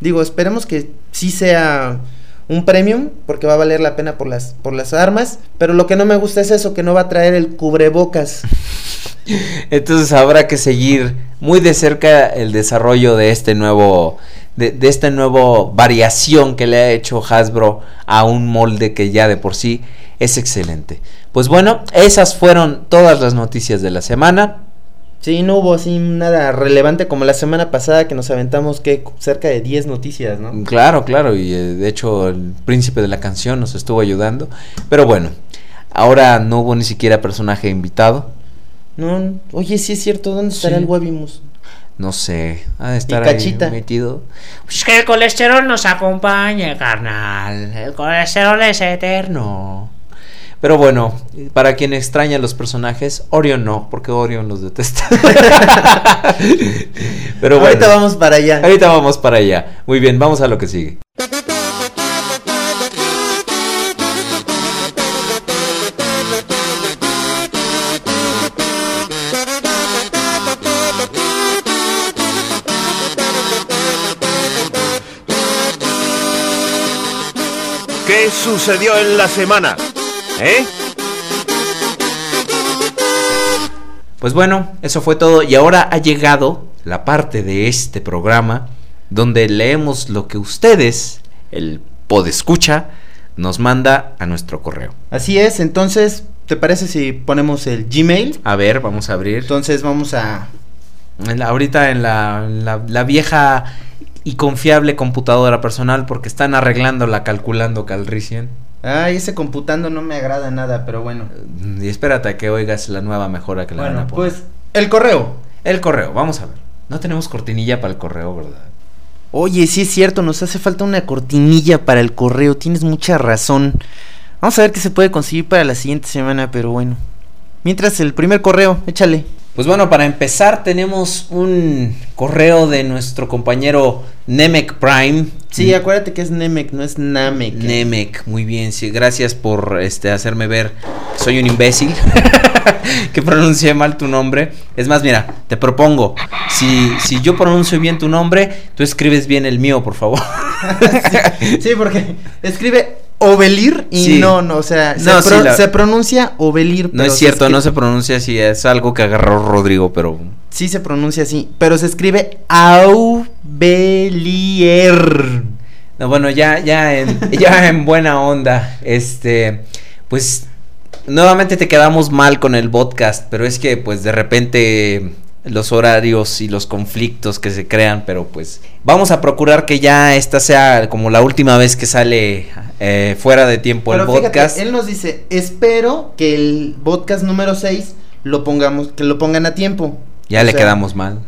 digo, esperemos que sí sea un premium, porque va a valer la pena por las, por las armas. Pero lo que no me gusta es eso, que no va a traer el cubrebocas. (laughs) Entonces habrá que seguir muy de cerca el desarrollo de este nuevo de, de esta nueva variación que le ha hecho Hasbro a un molde que ya de por sí es excelente. Pues bueno, esas fueron todas las noticias de la semana. Sí, no hubo así nada relevante como la semana pasada que nos aventamos que cerca de 10 noticias, ¿no? Claro, claro, y eh, de hecho el príncipe de la canción nos estuvo ayudando. Pero bueno, ahora no hubo ni siquiera personaje invitado. No, oye, sí es cierto, ¿dónde estará Sí. el Webimus? No sé, ha de estar ahí metido. Pues que el colesterol nos acompañe, carnal. El colesterol es eterno. Pero bueno, para quien extraña los personajes, Orion no, porque Orion los detesta. (laughs) Pero bueno, Ahorita vamos para allá. ahorita vamos para allá. Muy bien, vamos a lo que sigue. Sucedió en la semana? ¿Eh? Pues bueno, eso fue todo y ahora ha llegado la parte de este programa donde leemos lo que ustedes, el podescucha, nos manda a nuestro correo. Así es, entonces, ¿te parece si ponemos el Gmail? A ver, vamos a abrir. Entonces vamos a... En la- ahorita en la, la- la vieja y confiable computadora personal porque están arreglándola calculando Calrissian. Ay, ese computando no me agrada nada, pero bueno. Y espérate a que oigas la nueva mejora que le van Bueno, a poner. pues el correo. El correo, vamos a ver. No tenemos cortinilla para el correo, ¿verdad? Oye, sí es cierto, nos hace falta una cortinilla para el correo, tienes mucha razón. Vamos a ver qué se puede conseguir para la siguiente semana, pero bueno. Mientras el primer correo, échale. Pues bueno, para empezar tenemos un correo de nuestro compañero Nemec Prime. Sí, acuérdate que es Nemec, no es Namek. Nemec, muy bien, sí, gracias por este hacerme ver que soy un imbécil (laughs) que pronuncié mal tu nombre. Es más, mira, te propongo, si, si yo pronuncio bien tu nombre, tú escribes bien el mío, por favor. (laughs) sí, porque escribe Ovelir y Sí. no, no, o sea, No, se, sí, pro- la- se pronuncia Ovelir. No es cierto, no se pronuncia así, es algo que agarró Rodrigo, pero Sí se pronuncia así, pero se escribe Aubelier. No, bueno, ya, ya en, (laughs) ya en buena onda. Este, pues, nuevamente te quedamos mal con el podcast, pero es que, pues, de repente los horarios y los conflictos que se crean, pero pues vamos a procurar que ya esta sea como la última vez que sale eh, fuera de tiempo Pero el fíjate, podcast. él nos dice, espero que el podcast número 6 lo pongamos, que lo pongan a tiempo. Ya O le sea, quedamos mal.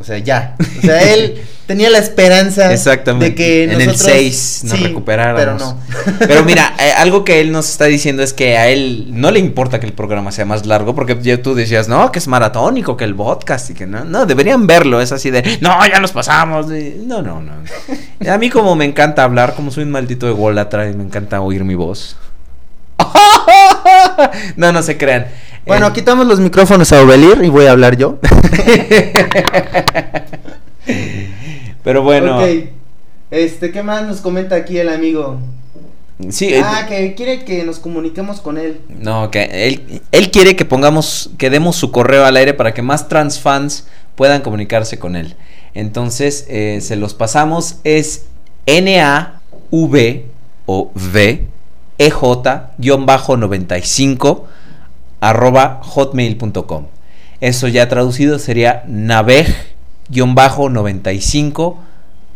O sea, ya. O sea, él (laughs) tenía la esperanza Exactamente. de que en el nosotros 6 nos sí, recuperáramos. Pero no. (laughs) Pero mira, eh, algo que él nos está diciendo es que a él no le importa que el programa sea más largo, porque ya tú decías, no, que es maratónico, que el podcast y que no, no, deberían verlo, es así de, no, ya nos pasamos. y- no, no, no. (laughs) A mí como me encanta hablar, como soy un maldito ególatra y me encanta oír mi voz. no, no se crean. Bueno, Eh, quitamos los micrófonos a Ovelir y voy a hablar yo. (laughs) Pero bueno, Ok. Este, ¿qué más nos comenta aquí el amigo? Sí, eh, Ah, que quiere que nos comuniquemos con él. No, que él, él quiere que pongamos, que demos su correo al aire para que más trans fans puedan comunicarse con él. Entonces, eh, se los pasamos, es N-A-V o V E EJ-95 arroba hotmail.com. Eso ya traducido sería naveg-95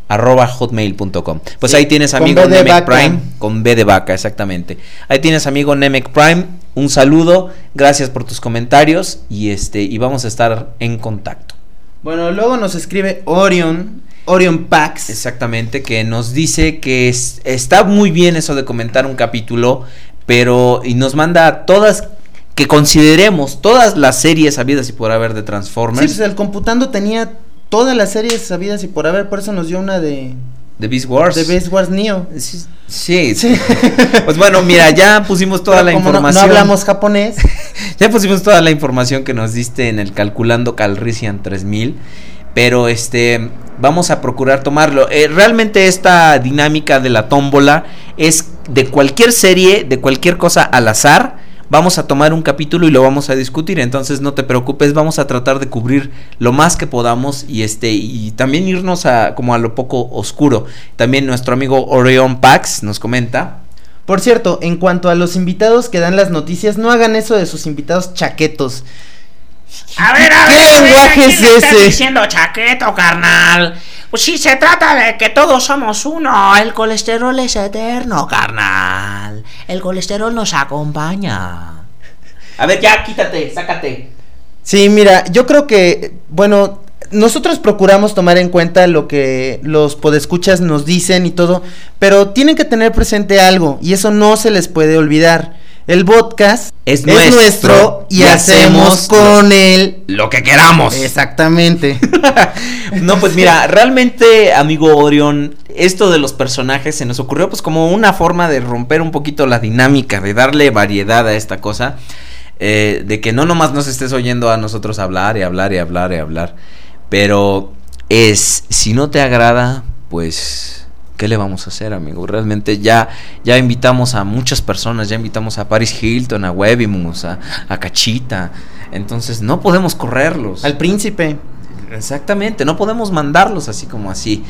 arroba hotmail.com. Pues Sí, ahí tienes amigo Nemec. Prime, con B de vaca, exactamente. Ahí tienes amigo Nemec Prime, un saludo, gracias por tus comentarios y este y vamos a estar en contacto. Bueno, luego nos escribe Orion, Orion Pax. Exactamente, que nos dice que es- está muy bien eso de comentar un capítulo, pero y nos manda todas que consideremos todas las series habidas y por haber de Sí, Transformers, pues el computando tenía todas las series sabidas y por haber, por eso nos dio una de, de Beast Wars. de Best Wars Neo. Sí, sí, sí. (laughs) Pues bueno, mira, ya pusimos toda Pero la como no- información. No, hablamos japonés. (laughs) Ya pusimos toda la información que nos diste en el calculando Calrissian 3000, pero este vamos a procurar tomarlo. Eh, realmente esta dinámica de la tómbola es de cualquier serie, de cualquier cosa al azar. Vamos a tomar un capítulo y lo vamos a discutir, entonces no te preocupes, vamos a tratar de cubrir lo más que podamos y este y también irnos a como a lo poco oscuro. También nuestro amigo Orion Pax nos comenta Por cierto, en cuanto a los invitados que dan las noticias, no hagan eso de sus invitados chaquetos. A ver, a ¿Qué ver, a ver, lenguaje ¿a quién es le estás ese? diciendo chaqueto, carnal? Pues si se trata de que todos somos uno, el colesterol es eterno, carnal. El colesterol nos acompaña. A ver, ya quítate, sácate. Sí, mira, yo creo que, bueno, nosotros procuramos tomar en cuenta lo que los podescuchas nos dicen y todo, pero tienen que tener presente algo y eso no se les puede olvidar. El podcast Es nuestro y y hacemos hacemos con él Lo que queramos. exactamente. (laughs) No, pues mira, realmente, amigo Orion, esto de los personajes se nos ocurrió pues como una forma de romper un poquito la dinámica, de darle variedad a esta cosa, eh, de que no nomás nos estés oyendo a nosotros hablar y hablar y hablar y hablar, pero es, si no te agrada, pues... ¿Qué le vamos a hacer, amigo? Realmente ya, ya invitamos a muchas personas, ya invitamos a Paris Hilton, a Webimus, a, a Cachita. Entonces no podemos correrlos. Al príncipe. Exactamente, no podemos mandarlos así como así.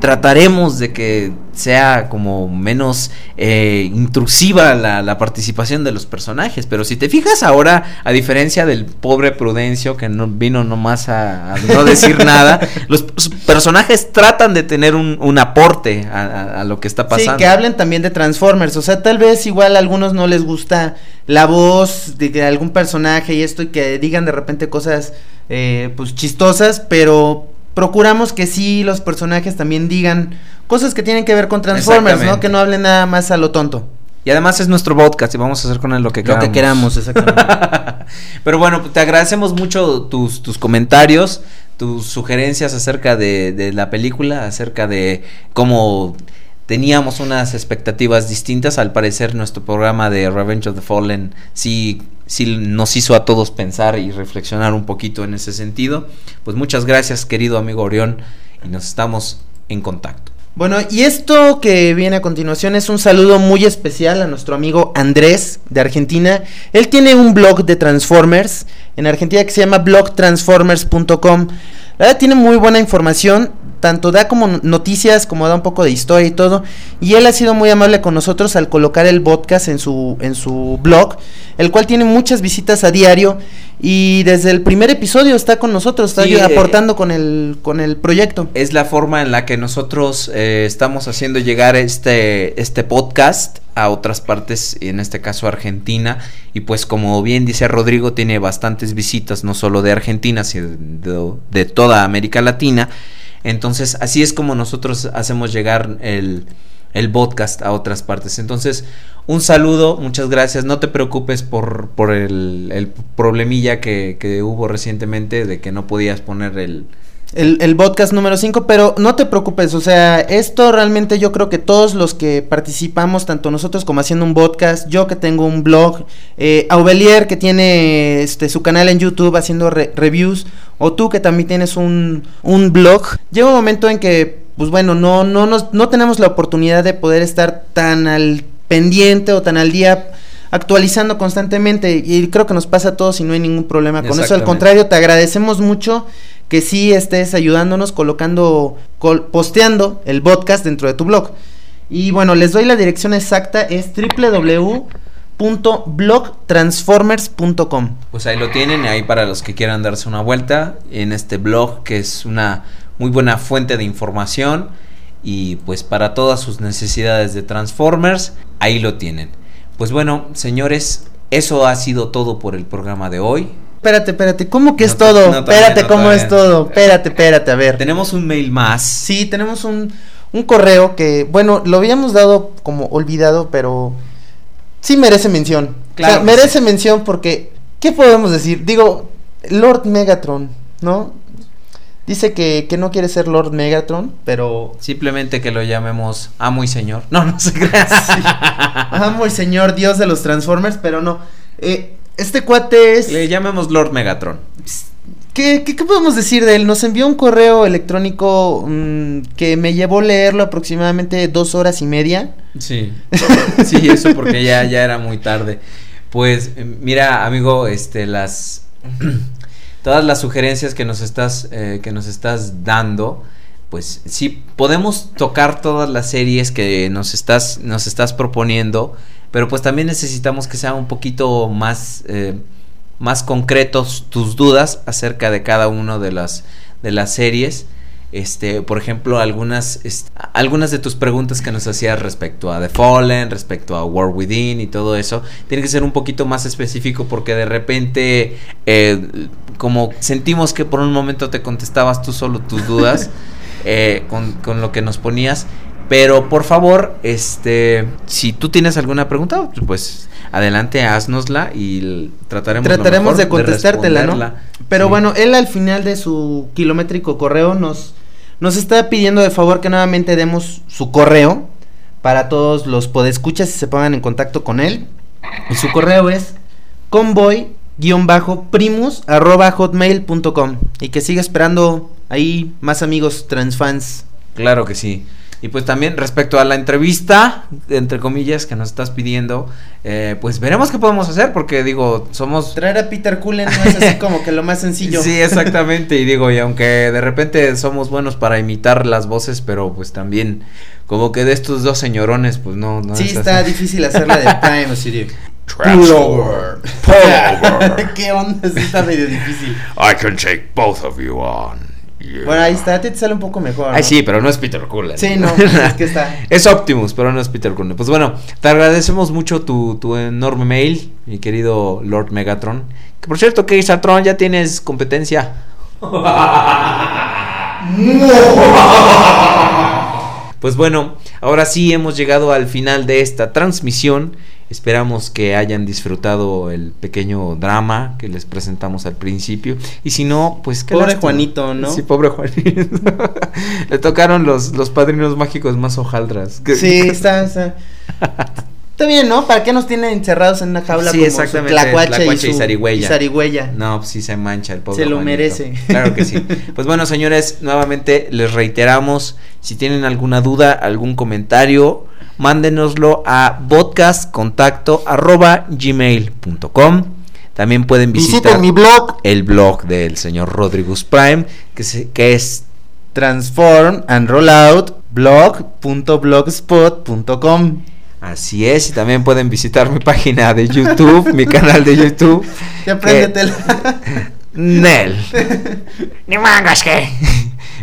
Trataremos de que sea como menos eh, intrusiva la, la participación de los personajes. Pero si te fijas ahora, a diferencia del pobre Prudencio que no vino nomás a, a no decir (laughs) nada, los personajes tratan de tener un, un aporte a, a- a lo que está pasando. Sí, que hablen también de Transformers. O sea, tal vez igual a algunos no les gusta la voz de, de algún personaje y esto y que digan de repente cosas eh, pues chistosas, pero procuramos que sí los personajes también digan cosas que tienen que ver con Transformers, ¿no? Que no hablen nada más a lo tonto. Y además es nuestro podcast y vamos a hacer con él lo que Lo queramos. que queramos, exactamente. (laughs) Pero bueno, te agradecemos mucho tus, tus comentarios, tus sugerencias acerca de, de la película, acerca de cómo teníamos unas expectativas distintas. Al parecer nuestro programa de Revenge of the Fallen sí, sí nos hizo a todos pensar y reflexionar un poquito en ese sentido. Pues muchas gracias querido amigo Orión y nos estamos en contacto. Bueno, y esto que viene a continuación es un saludo muy especial a nuestro amigo Andrés de Argentina. Él tiene un blog de Transformers en Argentina que se llama blogtransformers.com. La verdad tiene muy buena información, tanto da como noticias, como da un poco de historia y todo. Y él ha sido muy amable con nosotros al colocar el podcast en su, en su blog, el cual tiene muchas visitas a diario. Y desde el primer episodio está con nosotros, está Sí, eh, aportando con el, con el proyecto. es la forma en la que nosotros eh, estamos haciendo llegar este, este podcast a otras partes, en este caso Argentina. Y pues como bien dice Rodrigo, tiene bastantes visitas, no solo de Argentina, sino de, de toda América Latina. Entonces así es como nosotros hacemos llegar el, el podcast a otras partes. Entonces, un saludo, muchas gracias. No te preocupes por, por el, el problemilla que, que hubo recientemente de que no podías poner el, el, el podcast número 5, pero no te preocupes, o sea, esto realmente yo creo que todos los que participamos, tanto nosotros como haciendo un podcast, yo que tengo un blog, eh, Aubelier que tiene este, su canal en YouTube haciendo re- reviews, o tú que también tienes un, un blog, llega un momento en que, pues bueno, no, no, nos, no tenemos la oportunidad de poder estar tan al pendiente o tan al día actualizando constantemente y creo que nos pasa a todos y no hay ningún problema con eso. Al contrario, te agradecemos mucho que sí estés ayudándonos colocando, col- posteando el podcast dentro de tu blog. Y bueno, les doy la dirección exacta, es www.blogtransformers.com. Pues ahí lo tienen, ahí para los que quieran darse una vuelta en este blog que es una muy buena fuente de información y pues para todas sus necesidades de Transformers, ahí lo tienen. Pues bueno, señores, eso ha sido todo por el programa de hoy. Espérate, espérate, ¿cómo que No es to- todo? no, espérate, no, ¿cómo es todo? Espérate, espérate, a ver. Tenemos un mail más. Sí, tenemos un, un correo que, bueno, lo habíamos dado como olvidado, pero sí merece mención. Claro o sea, que merece mención porque, ¿qué podemos decir? Digo, Lord Megatron, ¿no? Dice que, que no quiere ser Lord Megatron, pero Simplemente que lo llamemos amo y señor. No, no se crea. (laughs) amo el señor Dios de los Transformers, pero no. Eh, este cuate es... Le llamemos Lord Megatron. ¿Qué, qué, qué podemos decir de él? Nos envió un correo electrónico mm, que me llevó leerlo aproximadamente dos horas y media. Sí. (laughs) Sí, eso porque ya, ya era muy tarde. Pues eh, mira, amigo, este las (clears throat) todas las sugerencias que nos estás eh, que nos estás dando, pues sí podemos tocar todas las series que nos estás nos estás proponiendo, pero pues también necesitamos que sea un poquito más eh, más concretos tus dudas acerca de cada una de las de las series. Este, por ejemplo, algunas, algunas de tus preguntas que nos hacías respecto a The Fallen, respecto a War Within y todo eso, tiene que ser un poquito más específico porque de repente, eh, como sentimos que por un momento te contestabas tú solo tus dudas (laughs) eh, con, con lo que nos ponías, pero por favor, este, si tú tienes alguna pregunta, pues adelante, haznosla y trataremos, Trataremos de contestártela, ¿no? Pero Sí. bueno, él al final de su kilométrico correo nos, nos está pidiendo de favor que nuevamente demos su correo para todos los podescuchas y se pongan en contacto con él. Y su correo es convoy-primus arroba hotmail.com y que siga esperando ahí más amigos transfans. Claro que sí. Y pues también respecto a la entrevista, entre comillas, que nos estás pidiendo, eh, pues veremos qué podemos hacer, porque digo, somos... Traer a Peter Cullen no es así como que lo más sencillo. (laughs) Sí, exactamente, y digo, y aunque de repente somos buenos para imitar las voces, pero pues también como que de estos dos señorones, pues no... no Sí, es está así. difícil hacerla de Prime, así de... Transformer. Pullover. (laughs) ¿Qué onda? Sí está medio difícil. I can take both of you on. Yeah. Bueno, ahí está, a ti te sale un poco mejor. Ay, ¿no? sí, pero no es Peter Cullen. Sí, no, (laughs) es que está. Es Optimus, pero no es Peter Cullen. Pues bueno, te agradecemos mucho tu, tu enorme mail, mi querido Lord Megatron. Que por cierto, que Satron ya tienes competencia. (laughs) Pues bueno, ahora sí hemos llegado al final de esta transmisión. Esperamos que hayan disfrutado el pequeño drama que les presentamos al principio. Y si no, pues qué Pobre lástima. Juanito, ¿no? Sí, pobre Juanito. (laughs) Le tocaron los, los padrinos mágicos más hojaldras. Sí, (laughs) está, está. Está bien, ¿no? ¿Para qué nos tienen encerrados en una jaula Sí, como exactamente, tlacuache, y su- zarigüeya. y zarigüeya? No, pues sí se mancha el pobre Se lo merece. Claro que sí. (laughs) Pues bueno, señores, nuevamente les reiteramos, si tienen alguna duda, algún comentario, mándenoslo a podcastcontacto@gmail.com. También pueden visitar Visiten mi blog el blog del señor Rodrigus Prime, que, se- que es transform and rollout blog.blogspot.com. así es, y también pueden visitar mi página de YouTube, mi canal de YouTube. (laughs) Ya que- apréndetela. (laughs) Nel. Ni mangas que.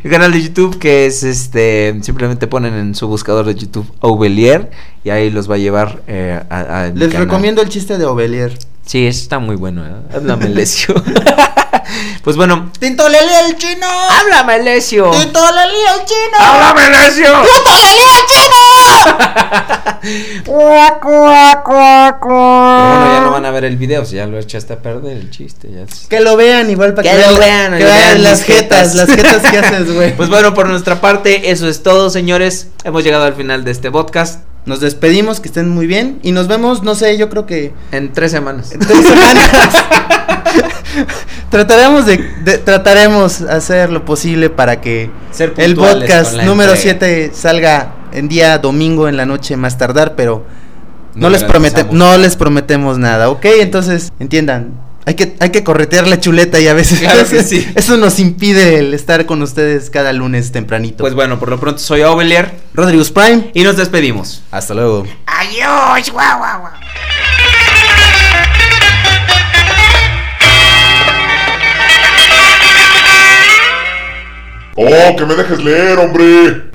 El (laughs) canal de YouTube que es este simplemente ponen en su buscador de YouTube Ovelier y ahí los va a llevar eh, a, a mi Les canal. recomiendo el chiste de Ovelier. Sí, eso está muy bueno. ¿eh? (laughs) Háblame Lesio. (laughs) pues bueno, ¡Tinto el chino! háblame Lesio. ¡Tinto el chino! Háblame Lesio. (laughs) Pero bueno, ya no van a ver el video, si ya lo echaste a perder el chiste. Ya es- Que lo vean igual para Que que, lo vean, que vean vean las jetas. las jetas que haces, güey. Pues bueno, por nuestra parte, eso es todo, señores. Hemos llegado al final de este podcast Nos despedimos, que estén muy bien y nos vemos, no sé, yo creo que en tres semanas. en tres semanas. (laughs) trataremos de, de- trataremos hacer lo posible para que Ser el podcast número entrega. 7 salga en día domingo en la noche más tardar, pero No, No les promete, garantizamos. no les prometemos nada, ¿ok? Entonces, entiendan. Hay que, hay que corretear la chuleta y a veces Claro que (laughs) sí. eso nos impide el estar con ustedes cada lunes tempranito. Pues bueno, por lo pronto soy Ovelier Rodríguez Prime, y nos despedimos. hasta luego. Adiós, guau, guau, guau. ¡Oh, que me dejes leer, hombre!